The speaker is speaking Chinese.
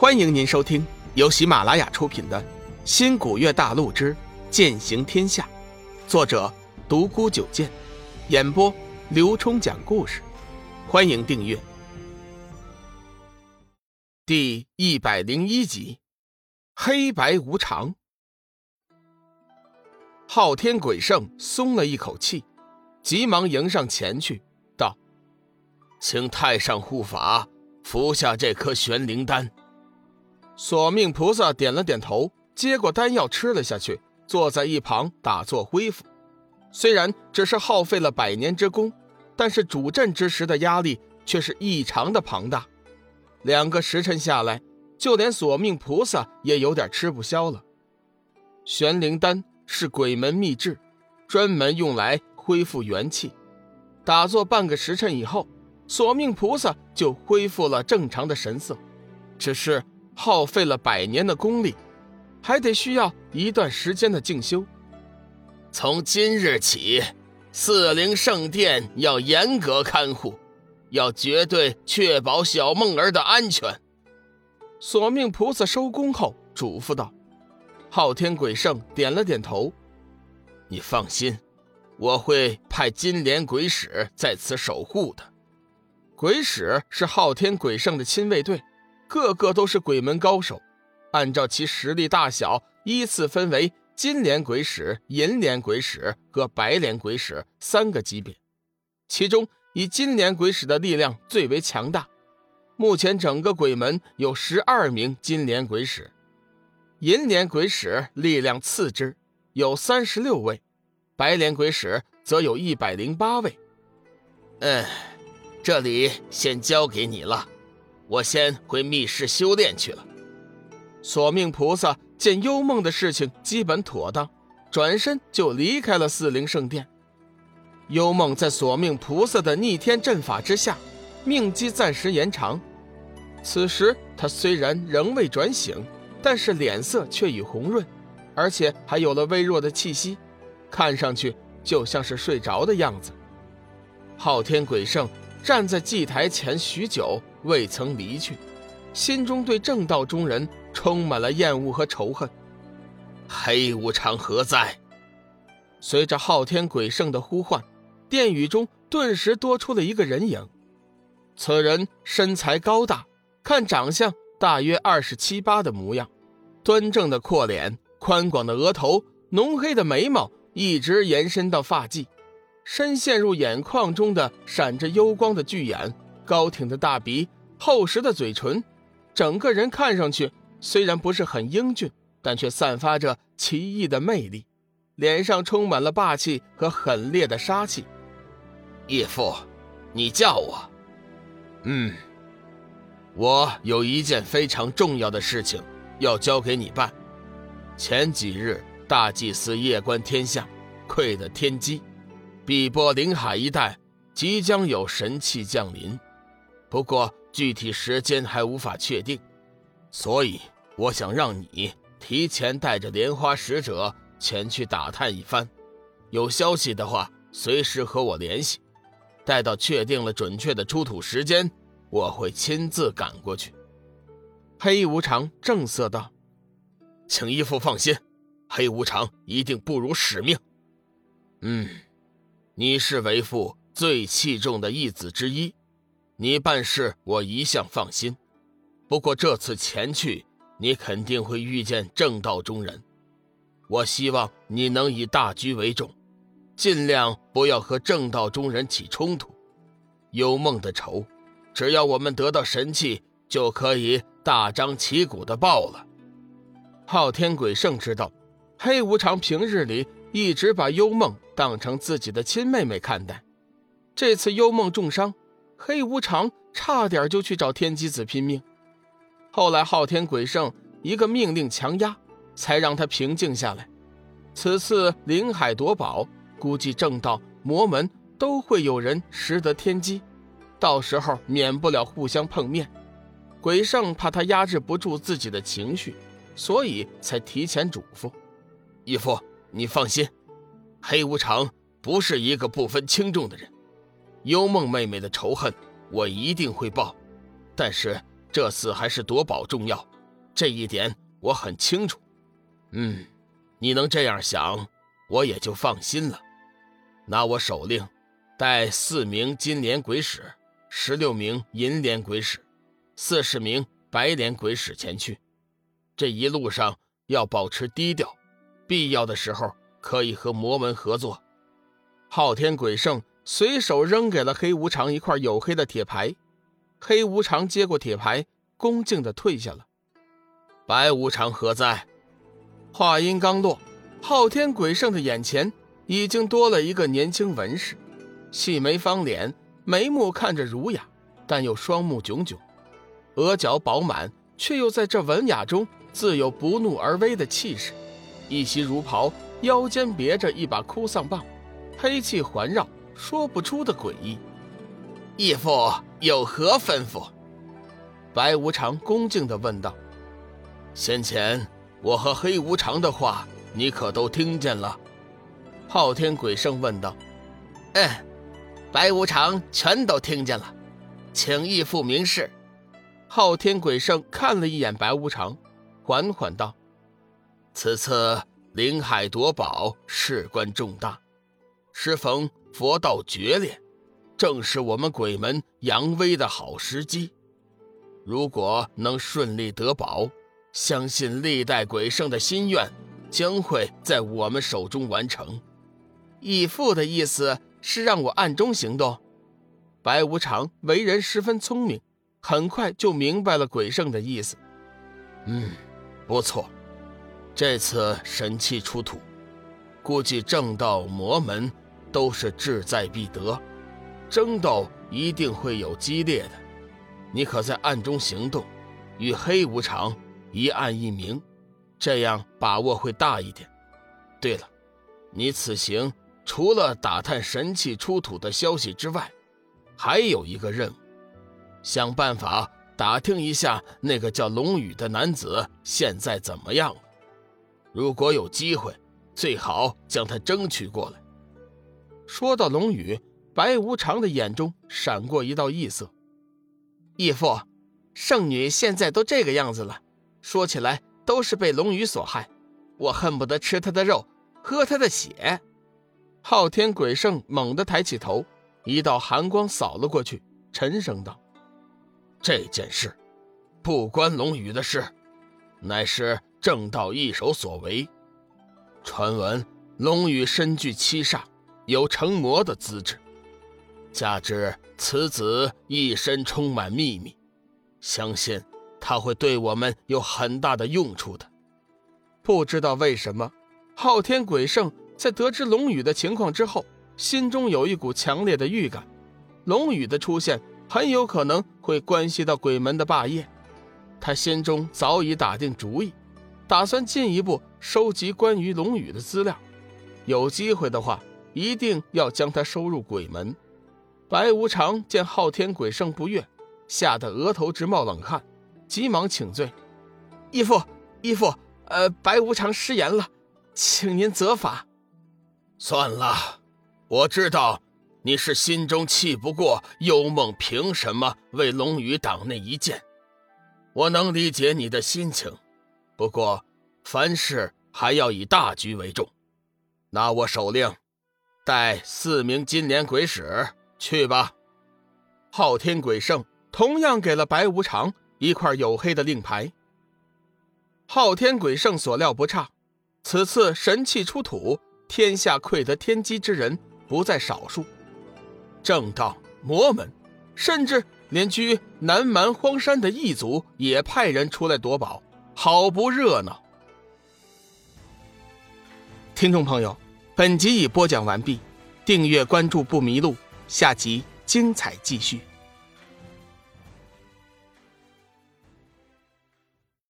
欢迎您收听由喜马拉雅出品的《新古月大陆之剑行天下》，作者独孤九剑，演播刘冲讲故事。欢迎订阅。第一百零一集，黑白无常。昊天鬼圣松了一口气，急忙迎上前去，道：“请太上护法服下这颗玄灵丹。”索命菩萨点了点头，接过丹药吃了下去，坐在一旁打坐恢复。虽然只是耗费了百年之功。但是主阵之时的压力却是异常的庞大，两个时辰下来，就连索命菩萨也有点吃不消了。玄灵丹是鬼门秘制，专门用来恢复元气。打坐半个时辰以后，索命菩萨就恢复了正常的神色，只是耗费了百年的功力，还得需要一段时间的静修。从今日起。四灵圣殿要严格看护，要绝对确保小梦儿的安全。索命菩萨收工后嘱咐道：“昊天鬼圣点了点头，你放心，我会派金莲鬼使在此守护的。鬼使是昊天鬼圣的亲卫队，个个都是鬼门高手，按照其实力大小依次分为。”金莲鬼使、银莲鬼使和白莲鬼使三个级别，其中以金莲鬼使的力量最为强大。目前整个鬼门有十二名金莲鬼使，银莲鬼使力量次之，有三十六位，白莲鬼使则有一百零八位。嗯，这里先交给你了，我先回密室修炼去了。索命菩萨。见幽梦的事情基本妥当，转身就离开了四灵圣殿。幽梦在索命菩萨的逆天阵法之下，命机暂时延长。此时他虽然仍未转醒，但是脸色却已红润，而且还有了微弱的气息，看上去就像是睡着的样子。昊天鬼圣站在祭台前许久，未曾离去，心中对正道中人。充满了厌恶和仇恨。黑无常何在？随着昊天鬼圣的呼唤，殿宇中顿时多出了一个人影。此人身材高大，看长相大约二十七八的模样，端正的阔脸，宽广的额头，浓黑的眉毛一直延伸到发际，深陷入眼眶中的闪着幽光的巨眼，高挺的大鼻，厚实的嘴唇，整个人看上去。虽然不是很英俊，但却散发着奇异的魅力，脸上充满了霸气和狠烈的杀气。义父，你叫我？嗯，我有一件非常重要的事情要交给你办。前几日，大祭司夜观天象，窥得天机，碧波灵海一带即将有神器降临，不过具体时间还无法确定。所以，我想让你提前带着莲花使者前去打探一番，有消息的话，随时和我联系。待到确定了准确的出土时间，我会亲自赶过去。黑无常正色道：“请义父放心，黑无常一定不辱使命。嗯，你是为父最器重的义子之一，你办事我一向放心。”不过这次前去，你肯定会遇见正道中人。我希望你能以大局为重，尽量不要和正道中人起冲突。幽梦的仇，只要我们得到神器，就可以大张旗鼓的报了。昊天鬼圣知道，黑无常平日里一直把幽梦当成自己的亲妹妹看待。这次幽梦重伤，黑无常差点就去找天机子拼命。后来，昊天鬼圣一个命令强压，才让他平静下来。此次灵海夺宝，估计正道、魔门都会有人识得天机，到时候免不了互相碰面。鬼圣怕他压制不住自己的情绪，所以才提前嘱咐：“义父，你放心，黑无常不是一个不分轻重的人。幽梦妹妹的仇恨，我一定会报。但是……”这次还是夺宝重要，这一点我很清楚。嗯，你能这样想，我也就放心了。那我手令，带四名金莲鬼使，十六名银莲鬼使，四十名白莲鬼使前去。这一路上要保持低调，必要的时候可以和魔门合作。昊天鬼圣随手扔给了黑无常一块黝黑的铁牌，黑无常接过铁牌，恭敬地退下了。白无常何在？话音刚落，昊天鬼圣的眼前。已经多了一个年轻文士，细眉方脸，眉目看着儒雅，但又双目炯炯，额角饱满，却又在这文雅中自有不怒而威的气势。一袭儒袍，腰间别着一把哭丧棒，黑气环绕，说不出的诡异。义父有何吩咐？白无常恭敬地问道。先前我和黑无常的话，你可都听见了？昊天鬼圣问道：“嗯，白无常全都听见了，请义父明示。”昊天鬼圣看了一眼白无常，缓缓道：“此次临海夺宝事关重大，适逢佛道决裂，正是我们鬼门扬威的好时机。如果能顺利得宝，相信历代鬼圣的心愿将会在我们手中完成。”义父的意思是让我暗中行动。白无常为人十分聪明，很快就明白了鬼圣的意思。嗯，不错，这次神器出土，估计正道魔门都是志在必得，争斗一定会有激烈的。你可在暗中行动，与黑无常一暗一明，这样把握会大一点。对了，你此行。除了打探神器出土的消息之外，还有一个任务，想办法打听一下那个叫龙宇的男子现在怎么样了。如果有机会，最好将他争取过来。说到龙宇，白无常的眼中闪过一道异色。义父，圣女现在都这个样子了，说起来都是被龙宇所害，我恨不得吃她的肉，喝她的血。昊天鬼圣猛地抬起头，一道寒光扫了过去，沉声道：“这件事，不关龙宇的事，乃是正道一手所为。传闻龙宇身具七煞，有成魔的资质，加之此子一身充满秘密，相信他会对我们有很大的用处的。”不知道为什么，昊天鬼圣。在得知龙宇的情况之后，心中有一股强烈的预感，龙宇的出现很有可能会关系到鬼门的霸业。他心中早已打定主意，打算进一步收集关于龙宇的资料，有机会的话，一定要将他收入鬼门。白无常见昊天鬼圣不悦，吓得额头直冒冷汗，急忙请罪：“义父，义父，呃，白无常失言了，请您责罚。”算了，我知道你是心中气不过幽梦，凭什么为龙宇挡那一剑？我能理解你的心情，不过凡事还要以大局为重。拿我手令，带四名金莲鬼使去吧。昊天鬼圣同样给了白无常一块黝黑的令牌。昊天鬼圣所料不差，此次神器出土。天下愧得天机之人不在少数，正道、魔门，甚至连居南蛮荒山的异族也派人出来夺宝，好不热闹。听众朋友，本集已播讲完毕，订阅关注不迷路，下集精彩继续。